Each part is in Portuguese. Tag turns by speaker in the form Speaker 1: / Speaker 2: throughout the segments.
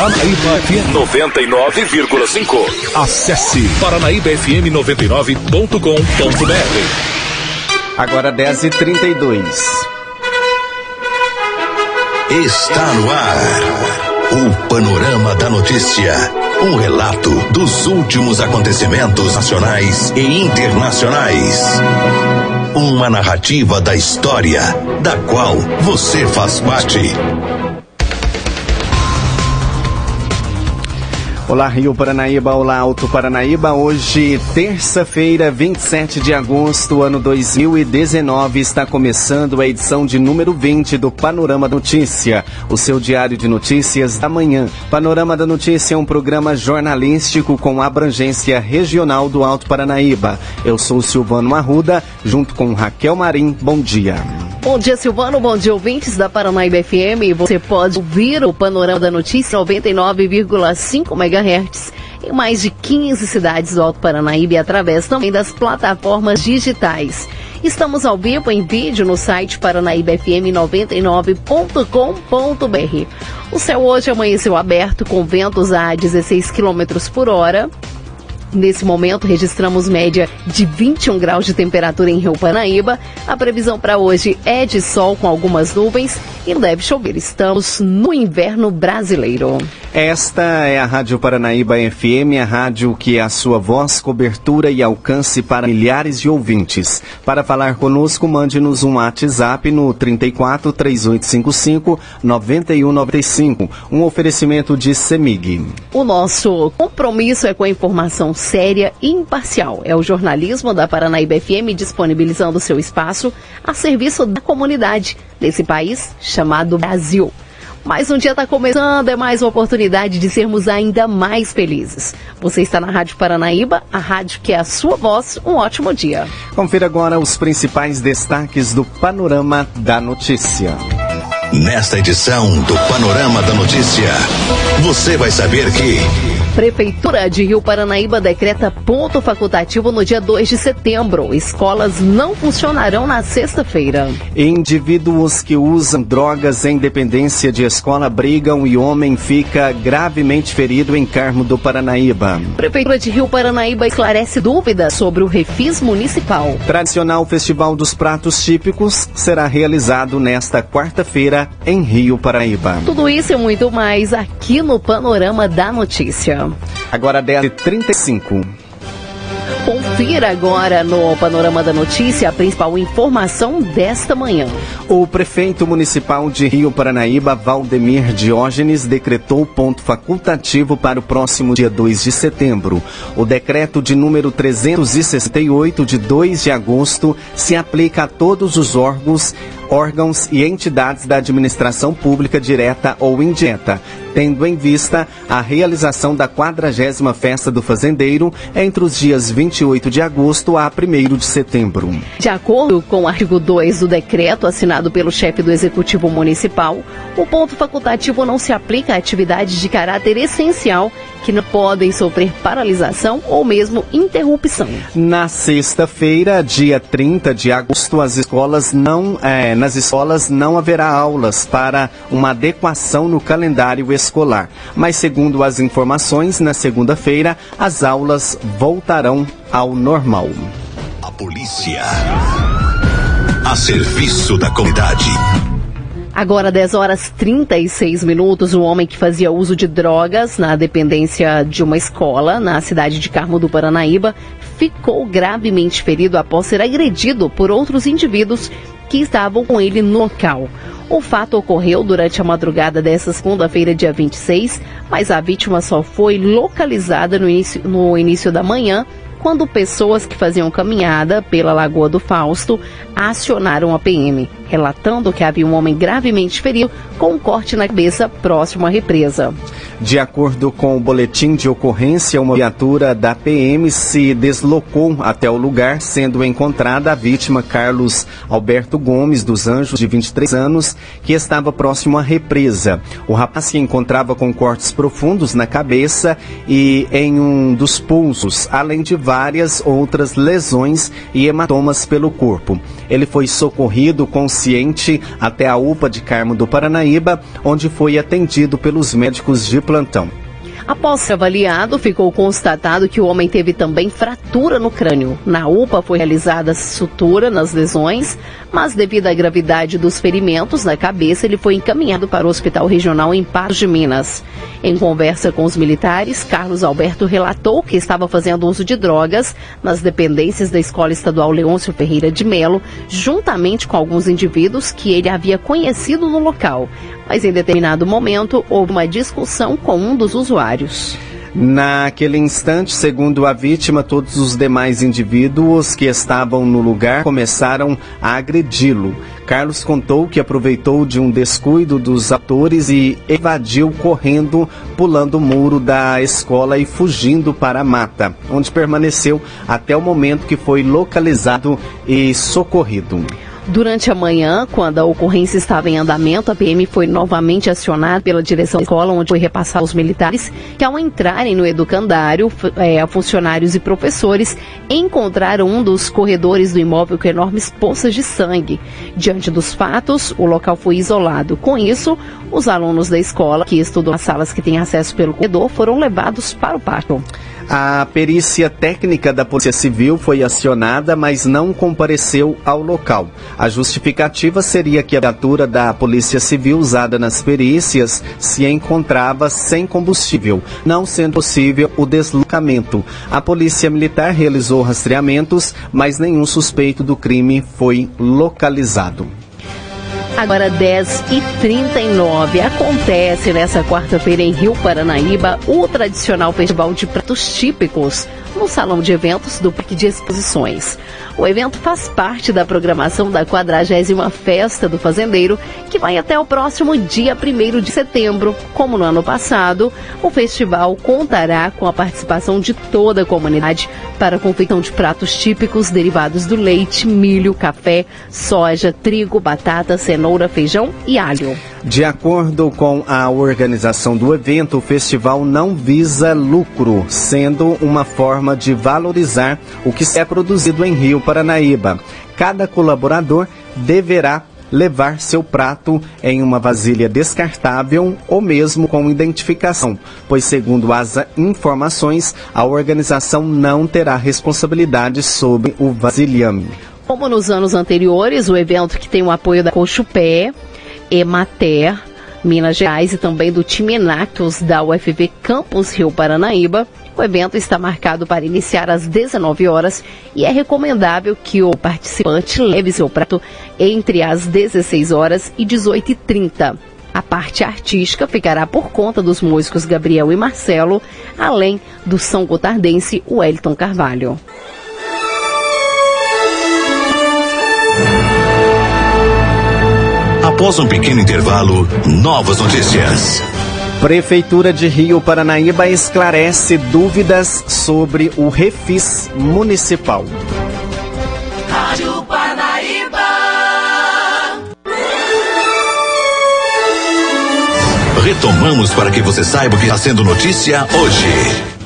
Speaker 1: Paranaíba FM 99,5. Acesse paranaíbafm99.com.br.
Speaker 2: Agora 10h32.
Speaker 3: Está no ar. O Panorama da Notícia. Um relato dos últimos acontecimentos nacionais e internacionais. Uma narrativa da história, da qual você faz parte.
Speaker 2: Olá Rio Paranaíba, olá Alto Paranaíba. Hoje, terça-feira, 27 de agosto, ano 2019, está começando a edição de número 20 do Panorama Notícia, o seu diário de notícias da manhã. Panorama da Notícia é um programa jornalístico com abrangência regional do Alto Paranaíba. Eu sou Silvano Arruda, junto com Raquel Marim. Bom dia.
Speaker 4: Bom dia, Silvano. Bom dia, ouvintes da Paranaíba FM. Você pode ouvir o Panorama da Notícia 99,5 MHz em mais de 15 cidades do Alto Paranaíba e através também das plataformas digitais. Estamos ao vivo em vídeo no site paranaíbafm99.com.br. O céu hoje amanheceu aberto com ventos a 16 km por hora Nesse momento, registramos média de 21 graus de temperatura em Rio Paranaíba. A previsão para hoje é de sol com algumas nuvens e deve chover. Estamos no inverno brasileiro.
Speaker 2: Esta é a Rádio Paranaíba FM, a rádio que é a sua voz, cobertura e alcance para milhares de ouvintes. Para falar conosco, mande-nos um WhatsApp no 34 3855 9195. Um oferecimento de Semig.
Speaker 4: O nosso compromisso é com a informação séria e imparcial. É o jornalismo da Paranaíba FM disponibilizando seu espaço a serviço da comunidade desse país chamado Brasil. Mais um dia está começando, é mais uma oportunidade de sermos ainda mais felizes. Você está na Rádio Paranaíba, a rádio que é a sua voz. Um ótimo dia.
Speaker 2: Confira agora os principais destaques do Panorama da Notícia.
Speaker 3: Nesta edição do Panorama da Notícia, você vai saber que.
Speaker 4: Prefeitura de Rio Paranaíba decreta ponto facultativo no dia 2 de setembro. Escolas não funcionarão na sexta-feira.
Speaker 2: Indivíduos que usam drogas em dependência de escola brigam e homem fica gravemente ferido em Carmo do Paranaíba.
Speaker 4: Prefeitura de Rio Paranaíba esclarece dúvidas sobre o refis municipal.
Speaker 2: Tradicional Festival dos Pratos Típicos será realizado nesta quarta-feira em Rio Paraíba.
Speaker 4: Tudo isso e muito mais aqui no Panorama da Notícia.
Speaker 2: Agora 10h35.
Speaker 4: Confira agora no Panorama da Notícia a principal informação desta manhã.
Speaker 2: O prefeito municipal de Rio Paranaíba, Valdemir Diógenes, decretou ponto facultativo para o próximo dia 2 de setembro. O decreto de número 368 de 2 de agosto se aplica a todos os órgãos órgãos e entidades da administração pública direta ou indireta, tendo em vista a realização da 40 Festa do Fazendeiro entre os dias 28 de agosto a 1 de setembro.
Speaker 4: De acordo com o artigo 2 do decreto assinado pelo chefe do Executivo Municipal, o ponto facultativo não se aplica a atividades de caráter essencial que não podem sofrer paralisação ou mesmo interrupção.
Speaker 2: Na sexta-feira, dia 30 de agosto, as escolas não, é, nas escolas não haverá aulas para uma adequação no calendário escolar. Mas segundo as informações, na segunda-feira as aulas voltarão ao normal.
Speaker 3: A polícia a serviço da comunidade.
Speaker 4: Agora, 10 horas 36 minutos, um homem que fazia uso de drogas na dependência de uma escola na cidade de Carmo do Paranaíba ficou gravemente ferido após ser agredido por outros indivíduos que estavam com ele no local. O fato ocorreu durante a madrugada desta segunda-feira, dia 26, mas a vítima só foi localizada no início, no início da manhã quando pessoas que faziam caminhada pela Lagoa do Fausto acionaram a PM, relatando que havia um homem gravemente ferido com um corte na cabeça próximo à represa.
Speaker 2: De acordo com o boletim de ocorrência, uma viatura da PM se deslocou até o lugar, sendo encontrada a vítima Carlos Alberto Gomes dos Anjos, de 23 anos, que estava próximo à represa. O rapaz se encontrava com cortes profundos na cabeça e em um dos pulsos, além de várias outras lesões e hematomas pelo corpo. Ele foi socorrido com até a UPA de Carmo do Paranaíba, onde foi atendido pelos médicos de plantão.
Speaker 4: Após ser avaliado, ficou constatado que o homem teve também fratura no crânio. Na UPA foi realizada sutura nas lesões, mas devido à gravidade dos ferimentos na cabeça, ele foi encaminhado para o Hospital Regional em Patos de Minas. Em conversa com os militares, Carlos Alberto relatou que estava fazendo uso de drogas nas dependências da Escola Estadual Leôncio Ferreira de Melo, juntamente com alguns indivíduos que ele havia conhecido no local mas em determinado momento houve uma discussão com um dos usuários.
Speaker 2: Naquele instante, segundo a vítima, todos os demais indivíduos que estavam no lugar começaram a agredi-lo. Carlos contou que aproveitou de um descuido dos atores e evadiu correndo, pulando o muro da escola e fugindo para a mata, onde permaneceu até o momento que foi localizado e socorrido.
Speaker 4: Durante a manhã, quando a ocorrência estava em andamento, a PM foi novamente acionada pela direção da escola, onde foi repassado aos militares que, ao entrarem no educandário, é, funcionários e professores encontraram um dos corredores do imóvel com enormes poças de sangue. Diante dos fatos, o local foi isolado. Com isso, os alunos da escola, que estudam nas salas que têm acesso pelo corredor, foram levados para o pátio.
Speaker 2: A perícia técnica da Polícia Civil foi acionada, mas não compareceu ao local. A justificativa seria que a viatura da Polícia Civil usada nas perícias se encontrava sem combustível, não sendo possível o deslocamento. A Polícia Militar realizou rastreamentos, mas nenhum suspeito do crime foi localizado.
Speaker 4: Agora 10 e 39 acontece nessa quarta-feira em Rio Paranaíba o tradicional festival de pratos típicos no salão de eventos do Parque de Exposições. O evento faz parte da programação da 40 Festa do Fazendeiro, que vai até o próximo dia 1 de setembro. Como no ano passado, o festival contará com a participação de toda a comunidade para a confeição de pratos típicos derivados do leite, milho, café, soja, trigo, batata, cenoura, feijão e alho.
Speaker 2: De acordo com a organização do evento, o festival não visa lucro, sendo uma forma de valorizar o que é produzido em Rio Paranaíba. Cada colaborador deverá levar seu prato em uma vasilha descartável ou mesmo com identificação, pois, segundo as informações, a organização não terá responsabilidade sobre o vasilhame.
Speaker 4: Como nos anos anteriores, o evento que tem o apoio da Cochupé, Emater, Minas Gerais e também do time da UFV Campus Rio Paranaíba. O evento está marcado para iniciar às 19 horas e é recomendável que o participante leve seu prato entre as 16 horas e 18h30. A parte artística ficará por conta dos músicos Gabriel e Marcelo, além do São Gotardense Wellington Carvalho.
Speaker 3: Após um pequeno intervalo, novas notícias.
Speaker 2: Prefeitura de Rio Paranaíba esclarece dúvidas sobre o refis municipal.
Speaker 1: Rádio Paranaíba.
Speaker 3: Retomamos para que você saiba o que está sendo notícia hoje.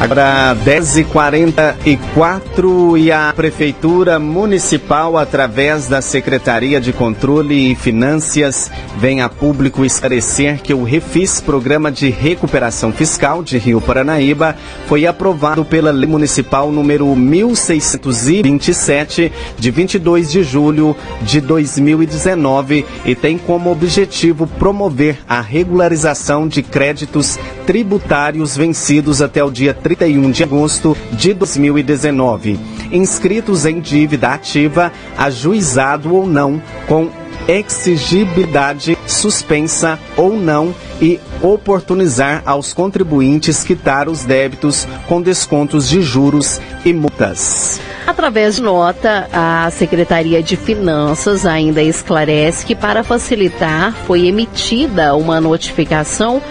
Speaker 2: Agora 10h44 e a Prefeitura Municipal, através da Secretaria de Controle e Finanças, vem a público esclarecer que o Refis, Programa de Recuperação Fiscal de Rio Paranaíba, foi aprovado pela Lei Municipal número 1627, de 22 de julho de 2019, e tem como objetivo promover a regularização de créditos tributários vencidos até o dia 31 de agosto de 2019, inscritos em dívida ativa, ajuizado ou não, com exigibilidade suspensa ou não e oportunizar aos contribuintes quitar os débitos com descontos de juros e multas.
Speaker 4: Através de nota, a Secretaria de Finanças ainda esclarece que, para facilitar, foi emitida uma notificação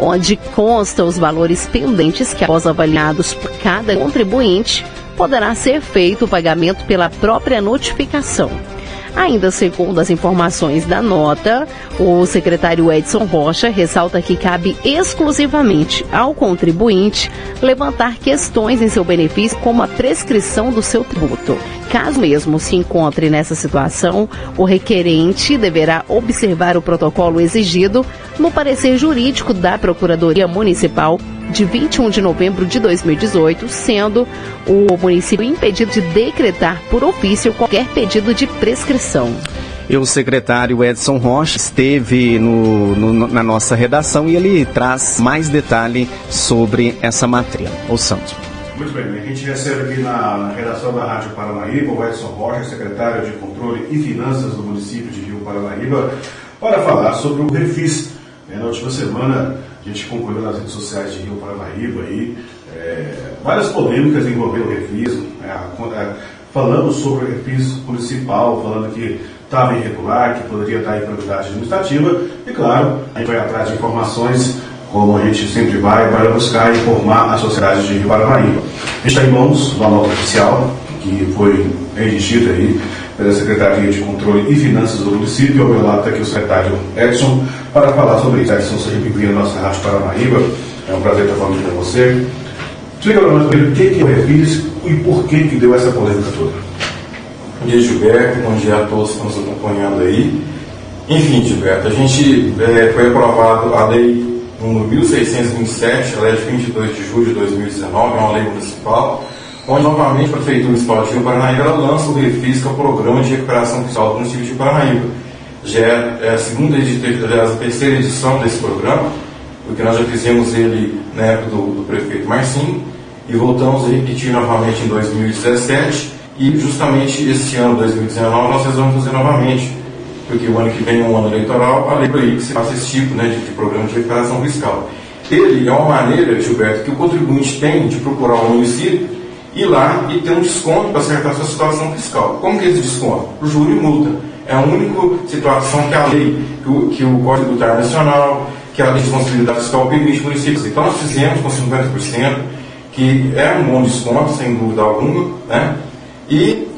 Speaker 4: onde consta os valores pendentes que, após avaliados por cada contribuinte, poderá ser feito o pagamento pela própria notificação. Ainda segundo as informações da nota, o secretário Edson Rocha ressalta que cabe exclusivamente ao contribuinte levantar questões em seu benefício, como a prescrição do seu tributo. Caso mesmo se encontre nessa situação, o requerente deverá observar o protocolo exigido no parecer jurídico da Procuradoria Municipal de 21 de novembro de 2018, sendo o município impedido de decretar por ofício qualquer pedido de prescrição.
Speaker 2: E o secretário Edson Rocha esteve no, no, na nossa redação e ele traz mais detalhe sobre essa matéria. Ouçamos.
Speaker 5: Muito bem, a gente recebe aqui na, na, redação da Rádio Paranaíba o Edson Rocha, secretário de Controle e Finanças do município de Rio Paranaíba, para falar sobre o Refis. É, na última semana a gente concluiu nas redes sociais de Rio Paranaíba aí, é, várias polêmicas envolvendo o Refis, é, é, falamos sobre o Refis municipal, falando que estava irregular, que poderia estar em prioridade administrativa, e claro, a gente vai atrás de informações como a gente sempre vai, para buscar informar a sociedade de Rio Paranaíba. A gente está em mãos da nota oficial, que foi redigida aí pela Secretaria de Controle e Finanças do município. Ao meu lado está aqui o secretário Edson, para falar sobre isso. Edson, seja bem-vindo à nossa Rádio Paranaíba. É um prazer estar falando com você. Explica para nós o que, que eu refiz e por que, que deu essa polêmica toda.
Speaker 6: Bom dia, Gilberto. Bom dia a todos que estão nos acompanhando aí. Enfim, Gilberto, a gente é, foi aprovado a lei número 1627, a lei de 22 de julho de 2019, é uma lei municipal, onde novamente a Prefeitura Municipal de Rio Paranaíba lança o REFIS, é o Programa de Recuperação Fiscal do município de Paranaíba. Já é, é a segunda, aliás, a terceira edição desse programa, porque nós já fizemos ele na época do, do prefeito Marcinho, e voltamos a repetir novamente em 2017, e justamente esse ano, 2019, nós vamos fazer novamente porque o ano que vem é um ano eleitoral, a lei proíbe que se faça esse tipo né, de, de programa de recuperação fiscal. Ele é uma maneira, Gilberto, que o contribuinte tem de procurar o município, ir lá e ter um desconto para acertar sua situação fiscal. Como que é esse desconto? Juro e multa. É a única situação que a lei, que o, que o Código Tributário Nacional, que a responsabilidade fiscal permite municípios. Então nós fizemos com 50%, que é um bom desconto, sem dúvida alguma, né? E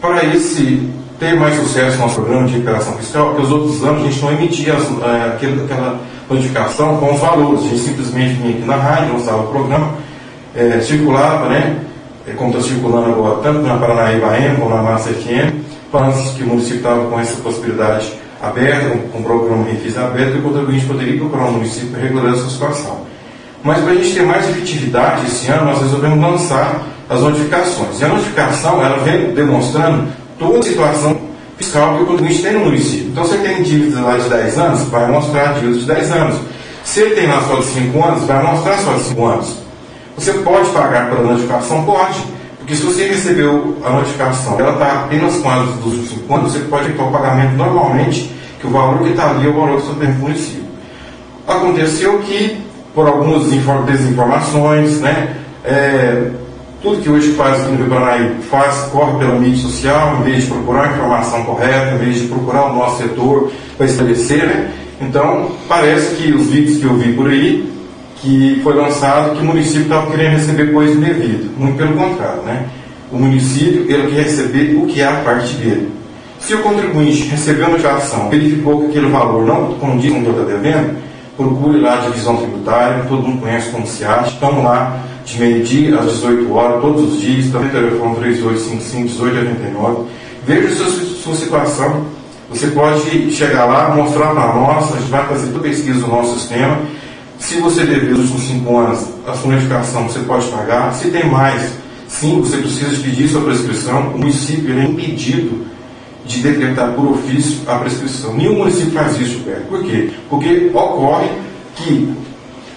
Speaker 6: para esse ter mais sucesso no nosso programa de recuperação fiscal, porque os outros anos a gente não emitia as, é, aquela notificação com os valores, a gente simplesmente vinha aqui na rádio, lançava o programa, é, circulava, né, é, como está circulando agora, tanto na Paranaíba M como na Massa FM, falando que o município estava com essa possibilidade aberta, com, o programa Refis aberto, e o contribuinte poderia procurar o município regular essa situação. Mas para a gente ter mais efetividade esse ano, nós resolvemos lançar as notificações. E a notificação, ela vem demonstrando toda a situação fiscal que o contribuinte tem no município. Então, se ele tem dívidas lá de 10 anos, vai mostrar dívidas de 10 anos. Se ele tem lá só de 5 anos, vai mostrar só de 5 anos. Você pode pagar pela notificação? Pode. Porque se você recebeu a notificação ela está apenas com as dos últimos 5 anos, você pode efetuar o pagamento normalmente, que o valor que está ali é o valor que você município. Aconteceu que, por algumas desinformações, né, é, tudo que hoje faz aqui no Rio Paranaíba faz, corre pela mídia social, em vez de procurar a informação correta, em vez de procurar o nosso setor para esclarecer, né? Então, parece que os vídeos que eu vi por aí, que foi lançado que o município estava querendo receber coisa indevida. Muito pelo contrário, né? O município, ele quer receber o que é a parte dele. Se o contribuinte recebeu a notificação, verificou que aquele valor não condiz com o que está devendo, procure lá a divisão tributária, todo mundo conhece como se acha, estamos lá de meio-dia às 18 horas, todos os dias, também telefone 3855-1889. Veja sua, sua situação. Você pode chegar lá, mostrar para nós, a gente vai fazer toda a pesquisa do nosso sistema. Se você dever os últimos 5 anos, a sua notificação você pode pagar. Se tem mais, sim, você precisa pedir sua prescrição. O município é impedido de decretar por ofício a prescrição. Nenhum município faz isso, Gilberto. Por quê? Porque ocorre que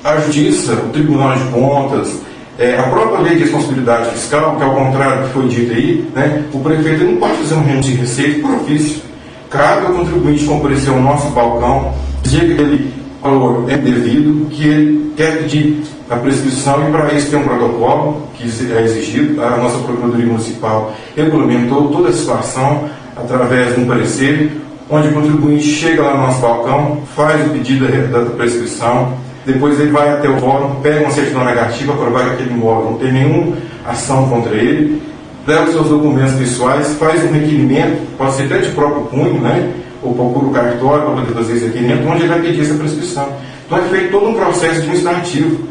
Speaker 6: a Justiça, o Tribunal de Contas, é, a própria lei de responsabilidade fiscal, que ao contrário do que foi dito aí, né, o prefeito não pode fazer um renúncio de receita por ofício. Cabe ao contribuinte comparecer ao nosso balcão, dizer que aquele valor é devido, que ele quer pedir a prescrição e para isso tem um protocolo que é exigido. A nossa Procuradoria Municipal regulamentou toda a situação através de um parecer, onde o contribuinte chega lá no nosso balcão, faz o pedido da prescrição, depois ele vai até o fórum, pega uma certidão negativa, provar que aquele imóvel não tem nenhuma ação contra ele, leva seus documentos pessoais, faz um requerimento, pode ser até de próprio punho, né? Ou procura o cartório para poder fazer esse requerimento, onde ele vai pedir essa prescrição. Então é feito todo um processo administrativo.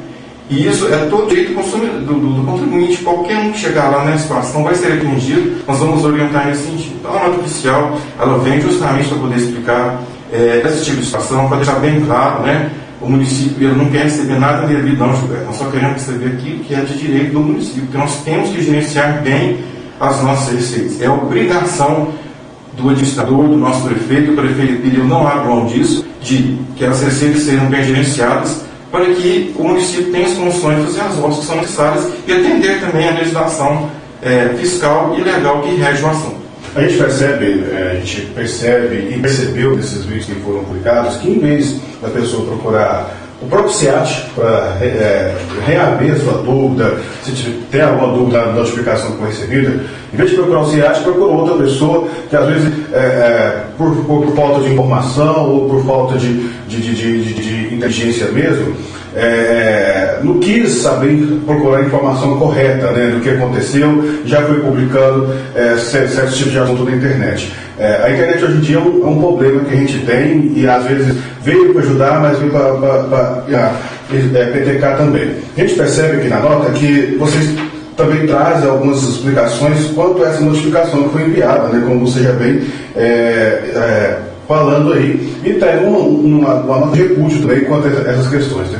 Speaker 6: E isso é todo direito do, do, do, contribuinte. Qualquer um que chegar lá nessa situação vai ser atendido, nós vamos orientar nesse sentido. Então a nota oficial ela vem justamente para poder explicar é, esse tipo de situação, para deixar bem claro, né? O município ele não quer receber nada devido, não, Gilberto. Nós só queremos receber aquilo que é de direito do município, porque nós temos que gerenciar bem as nossas receitas. É obrigação do administrador, do nosso prefeito, o prefeito pediu não abre mão disso, de que as receitas sejam bem gerenciadas, para que o município tenha as condições de fazer as obras que são necessárias e atender também a legislação é, fiscal e legal que rege o assunto.
Speaker 5: A gente percebe, é, a gente percebe e percebeu nesses vídeos que foram publicados que em vez da pessoa procurar o próprio SEAT para é, reaver a sua dúvida, se tem alguma dúvida na notificação que foi recebida, em vez de procurar o SEAT, procurou outra pessoa que às vezes, é, é, por, por, por, falta de informação ou por falta de, de, de, de inteligência mesmo, é, não quis saber procurar a informação correta né, do que aconteceu, já foi publicando é, certos tipos de assunto na internet. É, a internet hoje em dia é um, é um, problema que a gente tem e às vezes veio para ajudar, mas veio para é, PTK também. A gente percebe aqui na nota que vocês também trazem algumas explicações quanto a essa notificação que foi enviada, né, como você já vem é, é, falando aí. E tem uma, uma, uma nota de repúdio também quanto a essas questões. Né?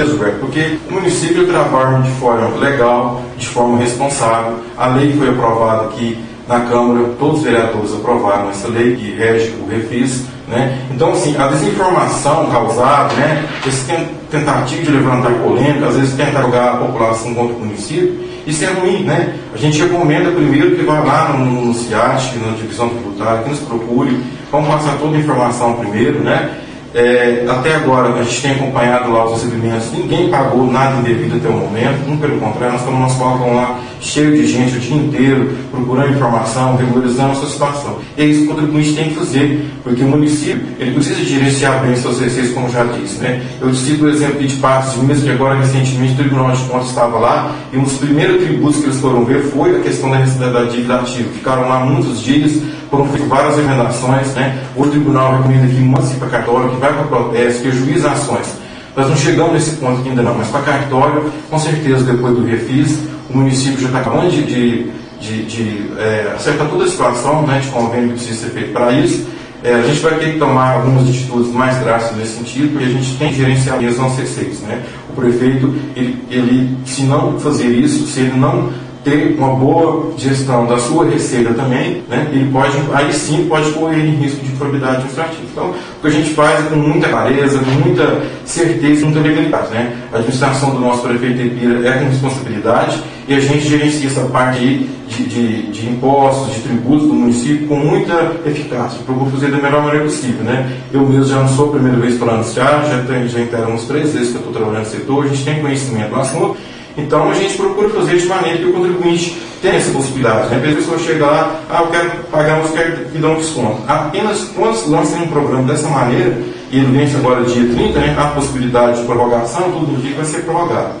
Speaker 6: Certeza, Roberto, porque o município trabalha de forma legal, de forma responsável. A lei foi aprovada aqui na Câmara, todos os vereadores aprovaram essa lei que rege o refis. Né? Então, assim, a desinformação causada, né, esse tentativo de levantar polêmica, às vezes tentar jogar a população contra o município, isso é ruim. Né? A gente recomenda primeiro que vá lá no, no CIAT, na divisão tributária, que nos procure, vamos passar toda a informação primeiro, né? É, até agora, a gente tem acompanhado lá os recebimentos, ninguém pagou nada indevido até o momento, pelo contrário, nós estamos nosso balcão lá cheio de gente o dia inteiro, procurando informação, regularizando a sua situação. E é isso que o contribuinte tem que fazer, porque o município ele precisa gerenciar bem suas receitas, como já disse. Né? Eu cito o exemplo de Passos de Minas, que agora recentemente o Tribunal de Contas estava lá, e um dos primeiros tributos que eles foram ver foi a questão da da dívida ativa. Ficaram lá muitos dias, foram feitas várias emendações, né? o tribunal recomenda que para cartório, que vai para protesto, que ajuiza ações. Nós não chegamos nesse ponto ainda não, mas para cartório, com certeza, depois do refis, o município já está acabando de, de, de, de é, acertar toda a situação né, de convênio que precisa ser feito para isso. É, a gente vai ter que tomar algumas atitudes mais drásticas nesse sentido, porque a gente tem que gerenciar as nossas receitas. Né? O prefeito, ele, ele, se não fazer isso, se ele não ter uma boa gestão da sua receita também, né, ele pode, aí sim pode correr em risco de probidade administrativa. Então, o que a gente faz é com muita clareza, muita certeza muita legalidade. Né? A administração do nosso prefeito Epira é com responsabilidade e a gente gerencia essa parte aí de, de, de, impostos, de tributos do município com muita eficácia. Procuro fazer da melhor maneira possível. Né? Eu mesmo já não sou a primeira vez falando isso, já, já, interam uns três vezes que eu estou trabalhando no setor, a gente tem conhecimento do assunto então a gente procura fazer de maneira que o contribuinte tenha essa possibilidade. Né? A pessoa chega lá, ah, eu quero pagar, mas quero que dê um desconto. Apenas quando lançam um programa dessa maneira, e ele vence agora dia 30, né, a possibilidade de prorrogação, todo dia vai ser prorrogado.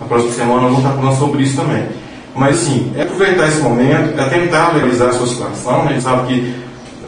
Speaker 6: Na próxima semana nós vamos estar falando sobre isso também. Mas sim, é aproveitar esse momento, é tentar legalizar a sua situação. Né? A gente sabe que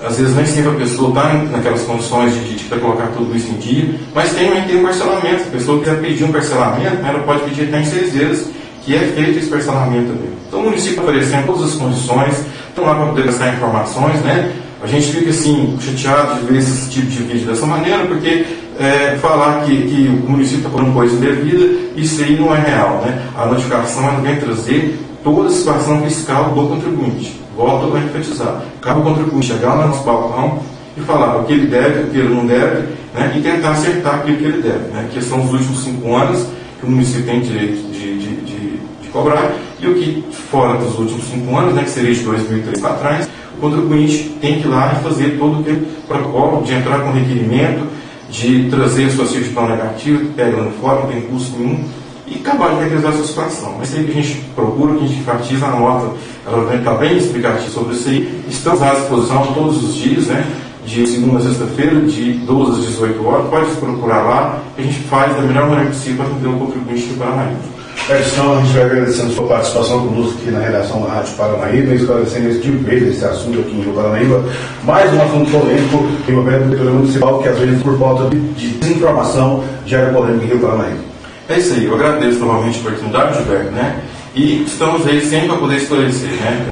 Speaker 6: às vezes nem sempre a pessoa está naquelas condições de, de, colocar tudo isso em dia, mas tem, tem um parcelamento. A pessoa que quer pedir um parcelamento, ela pode pedir até em seis vezes, que é feito esse parcelamento também. Então o município tá oferecendo todas as condições, estão lá para poder gastar informações, né? A gente fica assim, chateado de ver esse tipo de vídeo dessa maneira, porque é, falar que, que o município está por coisa indevida, isso aí não é real. Né? A notificação ela vem trazer toda a situação fiscal do contribuinte. Volto a enfatizar. Cabe ao contribuinte chegar lá no nosso balcão e falar o que ele deve, o que ele não deve, né, e tentar acertar aquilo que ele deve, né, que são os últimos cinco anos que o município tem direito de, de, de, de cobrar, e o que fora dos últimos cinco anos, né, que seria de 2003 para trás, o contribuinte tem que ir lá e fazer todo aquele protocolo de entrar com requerimento, de trazer sua certidão negativa, que pega lá fora, não tem custo nenhum, e acabar de regularizar essa situação. Mas aí que a gente procura, que a gente enfatiza, a nota, ela vem estar bem explicativa sobre isso aí. Estamos à disposição todos os dias, né? de segunda a sexta-feira, de 12 às 18 horas. Pode procurar lá, que a gente faz da melhor maneira possível para atender o contribuinte do Paranaíba.
Speaker 5: Edson, a gente vai agradecendo sua participação conosco aqui na redação da Rádio Paranaíba, esclarecendo de vez esse assunto aqui em Rio Paranaíba. Mais um assunto polêmico envolvendo a Prefeitura Municipal, que às vezes, por falta de desinformação, gera polêmica em Rio Paranaíba.
Speaker 6: É isso aí, eu agradeço novamente a oportunidade, Gilberto, né? E estamos aí sempre para poder esclarecer, né?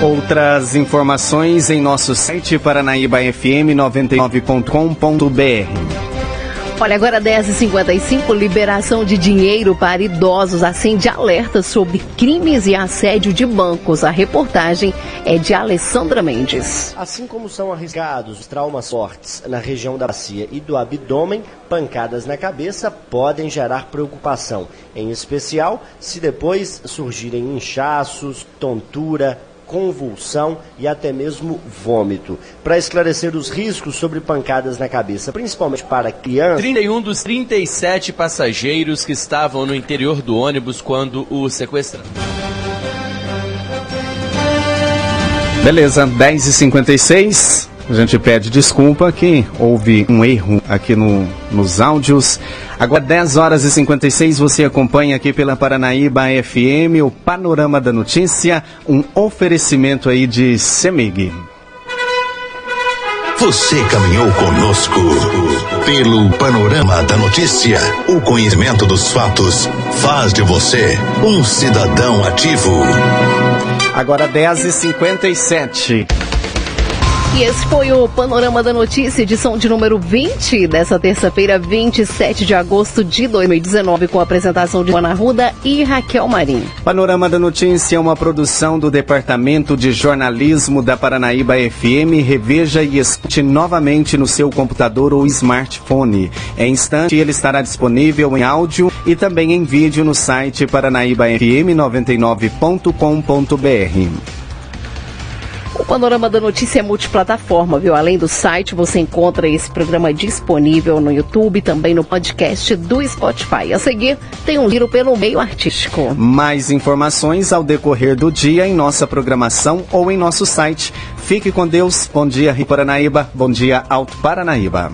Speaker 2: Outras informações em nosso site paranaíbafm99.com.br.
Speaker 4: Olha, agora 10h55, liberação de dinheiro para idosos acende alerta sobre crimes e assédio de bancos. A reportagem é de Alessandra Mendes.
Speaker 7: Assim como são arriscados os traumas fortes na região da bacia e do abdômen, pancadas na cabeça podem gerar preocupação, em especial se depois surgirem inchaços, tontura, convulsão e até mesmo vômito. Para esclarecer os riscos sobre pancadas na cabeça, principalmente para crianças.
Speaker 8: 31 dos 37 passageiros que estavam no interior do ônibus quando o sequestraram.
Speaker 2: Beleza, 10h56. A gente pede desculpa que houve um erro aqui no, nos áudios. Agora 10 horas e 56, você acompanha aqui pela Paranaíba FM o Panorama da Notícia, um oferecimento aí de Semig.
Speaker 3: Você caminhou conosco pelo Panorama da Notícia. O conhecimento dos fatos faz de você um cidadão ativo.
Speaker 2: Agora 10h57.
Speaker 4: E esse foi o Panorama da Notícia, edição de número 20 dessa terça-feira, 27 de agosto de 2019, com a apresentação de Ana Ruda e Raquel Marim.
Speaker 2: Panorama da Notícia é uma produção do Departamento de Jornalismo da Paranaíba FM. Reveja e escute novamente no seu computador ou smartphone. Em instante, ele estará disponível em áudio e também em vídeo no site paranaíbafm99.com.br.
Speaker 4: O Panorama da Notícia é multiplataforma, viu? Além do site, você encontra esse programa disponível no YouTube, também no podcast do Spotify. A seguir, tem um giro pelo meio artístico.
Speaker 2: Mais informações ao decorrer do dia em nossa programação ou em nosso site. Fique com Deus. Bom dia, Rio Paranaíba. Bom dia, Alto Paranaíba.